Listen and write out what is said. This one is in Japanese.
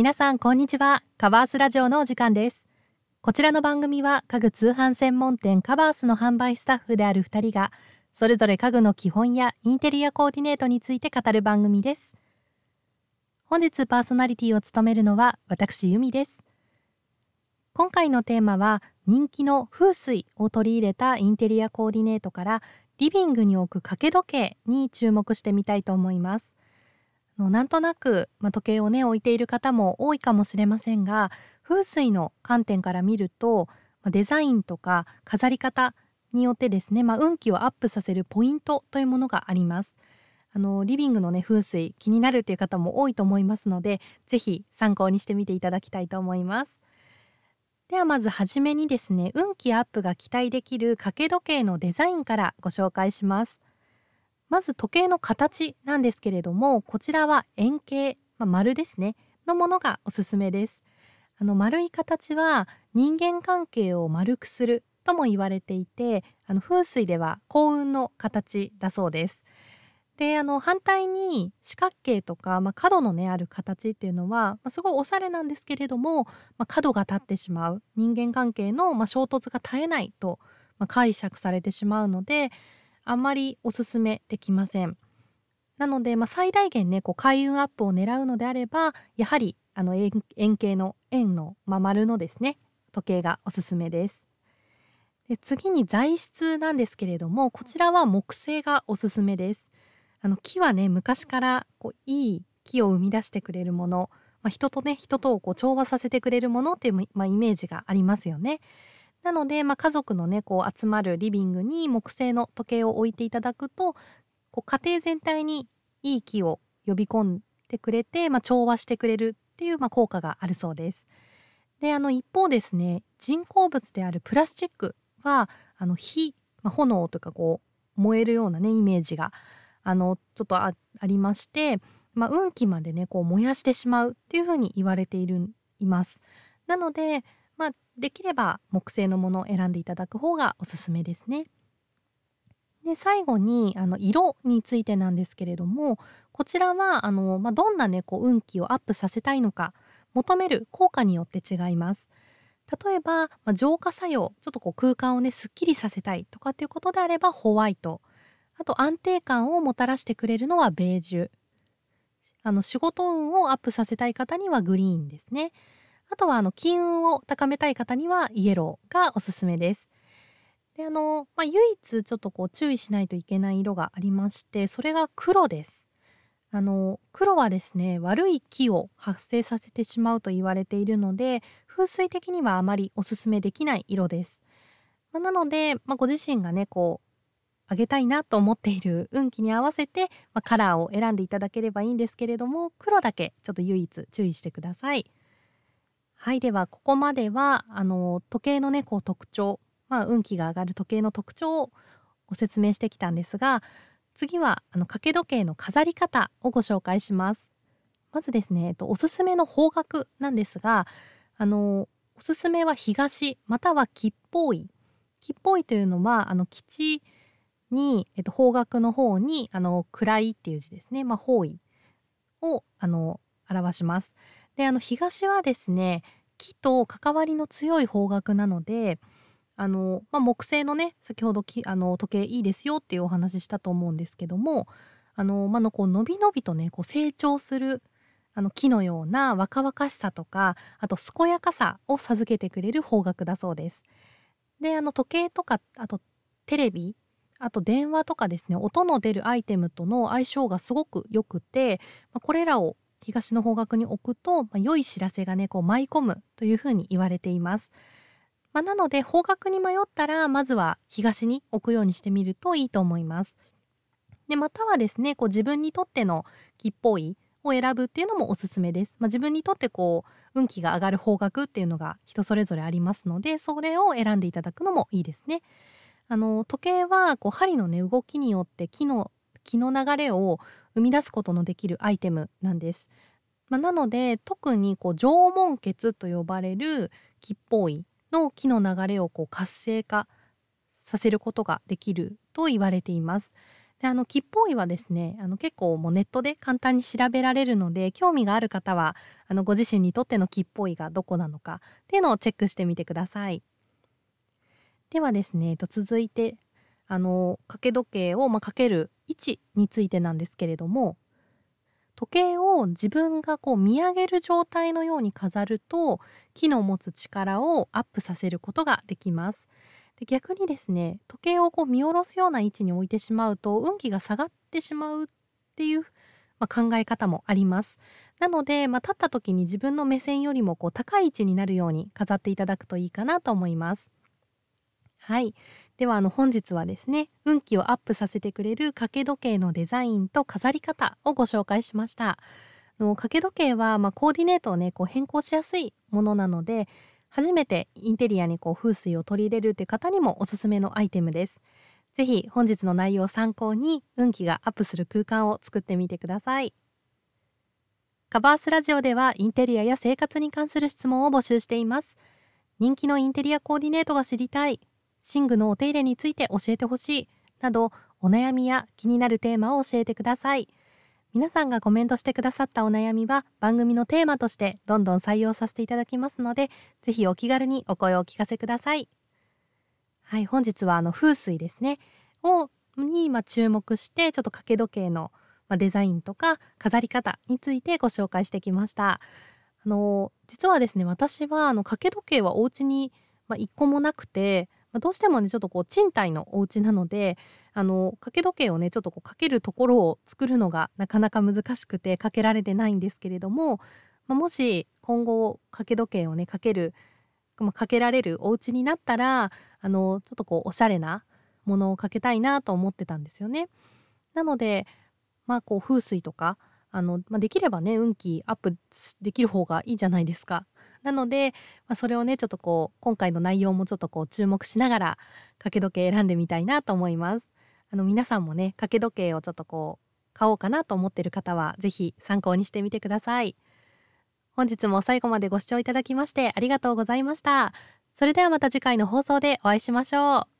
皆さんこんにちは。カバースラジオのお時間です。こちらの番組は家具通販専門店カバースの販売スタッフである2人がそれぞれ家具の基本やインテリアコーディネートについて語る番組です。本日パーソナリティを務めるのは私由美です。今回のテーマは人気の風水を取り入れたインテリアコーディネートからリビングに置く掛け時計に注目してみたいと思います。なんとなく、まあ、時計をね置いている方も多いかもしれませんが風水の観点から見ると、まあ、デザインとか飾り方によってですね、まあ、運気をアップさせるポイントというものがあります。あのリビングのね風水気になるっていう方も多いと思いますので是非参考にしてみていただきたいと思います。ではまずはじめにですね運気アップが期待できる掛け時計のデザインからご紹介します。まず時計の形なんですけれどもこちらは円形、まあ、丸ですね。のものがおすすめです。あの丸い形は人間関係を丸くするとも言われていてあの風水では幸運の形だそうです。であの反対に四角形とか、まあ、角のねある形っていうのは、まあ、すごいおしゃれなんですけれども、まあ、角が立ってしまう。人間関係の、ま衝突が絶えないと、ま解釈されてしまうのであんまりおすすめできません。なので、まあ、最大限ねこう開運アップを狙うのであればやはりあの円形の円の、まあ、丸のですね時計がおすすめです。で次に材質なんですけれどもこちらは木製がおすすめです。あの木はね昔からこういい木を生み出してくれるもの、まあ、人とね人とをこう調和させてくれるものっていう、まあ、イメージがありますよね。なので、まあ、家族のねこう集まるリビングに木製の時計を置いていただくとこう家庭全体にいい気を呼び込んでくれて、まあ、調和してくれるっていう、まあ、効果があるそうです。であの一方ですね人工物であるプラスチックはあの火、まあ、炎とかこう燃えるようなねイメージがあのちょっとありまして、まあ、運気までねこう燃やしてしまうっていうふうに言われているいます。なのでまあ、できれば木製のものを選んでいただく方がおすすめですね。で最後にあの色についてなんですけれどもこちらはあの、まあ、どんな、ね、こう運気をアップさせたいのか求める効果によって違います。例えば、まあ、浄化作用ちょっとこう空間をねすっきりさせたいとかっていうことであればホワイトあと安定感をもたらしてくれるのはベージュあの仕事運をアップさせたい方にはグリーンですね。あとはあの金運を高めたい方にはイエローがおすすめです。であの、まあ、唯一ちょっとこう注意しないといけない色がありましてそれが黒です。あの黒はですね悪い気を発生させてしまうと言われているので風水的にはあまりおすすめできない色です。まあ、なので、まあ、ご自身がねこうあげたいなと思っている運気に合わせて、まあ、カラーを選んでいただければいいんですけれども黒だけちょっと唯一注意してください。はいではここまではあの時計のねこう特徴、まあ、運気が上がる時計の特徴をご説明してきたんですが次はあの掛け時計の飾り方をご紹介します。まずですね、えっと、おすすめの方角なんですがあのおすすめは東または吉方位。吉方位というのはあの基地に、えっと、方角の方にあの暗いっていう字ですね、まあ、方位をあの表します。であの東はですね木と関わりの強い方角なのであの、まあ、木製のね先ほどきあの時計いいですよっていうお話ししたと思うんですけどもあの、まあのこう伸び伸びとねこう成長するあの木のような若々しさとかあと健やかさを授けてくれる方角だそうです。であの時計とかあとテレビあと電話とかですね音の出るアイテムとの相性がすごく良くて、ま、これらを東の方角に置くと、まあ、良い知らせがねこう舞い込むというふうに言われています。まあ、なので方角に迷ったらまずは東に置くようにしてみるといいと思います。でまたはですねこう自分にとっての木っぽいを選ぶっていうのもおすすめです。まあ、自分にとってこう運気が上がる方角っていうのが人それぞれありますのでそれを選んでいただくのもいいですね。あの時計はこう針のね動きによって木の気の流れを生み出すことのできるアイテムなんです。まあ、なので特にこう縄文血と呼ばれる木っぽいの木の流れをこう活性化させることができると言われています。であの吉報位はですねあの結構もうネットで簡単に調べられるので興味がある方はあのご自身にとっての吉報位がどこなのかっていうのをチェックしてみてください。ではですね、えっと、続いてあの掛け時計を、まあ、かける位置についてなんですけれども時計を自分がこう見上げる状態のように飾ると木の持つ力をアップさせることができます。で逆にですね時計をこう見下ろすような位置に置いてしまうと運気が下がってしまうっていう、まあ、考え方もあります。なので、まあ、立った時に自分の目線よりもこう高い位置になるように飾っていただくといいかなと思います。はいではあの本日はですね運気をアップさせてくれる掛け時計のデザインと飾り方をご紹介しました。の掛け時計はまあコーディネートをねこう変更しやすいものなので初めてインテリアにこう風水を取り入れるって方にもおすすめのアイテムです。ぜひ本日の内容を参考に運気がアップする空間を作ってみてください。カバースラジオではインテリアや生活に関する質問を募集しています。人気のインテリアコーディネートが知りたい。寝具のお手入れについて教えてほしいなどお悩みや気になるテーマを教えてください。皆さんがコメントしてくださったお悩みは番組のテーマとしてどんどん採用させていただきますのでぜひお気軽にお声をお聞かせください。はい本日はあの風水ですね。をに今注目してちょっと掛け時計のデザインとか飾り方についてご紹介してきました。あの実はですね私はあの掛け時計はお家にまあ、1個もなくてまあ、どうしてもねちょっとこう賃貸のお家なのであの掛け時計をねちょっとこうかけるところを作るのがなかなか難しくてかけられてないんですけれども、まあ、もし今後掛け時計をねかける、まあ、かけられるお家になったらあのちょっとこうおしゃれなものをかけたいなと思ってたんですよね。なのでまあこう風水とかあの、まあ、できればね運気アップできる方がいいじゃないですか。なので、まあ、それをねちょっとこう今回の内容もちょっとこう注目しながら掛け時計選んでみたいなと思います。あの皆さんもね掛け時計をちょっとこう買おうかなと思ってる方は是非参考にしてみてください。本日も最後までご視聴いただきましてありがとうございました。それではまた次回の放送でお会いしましょう。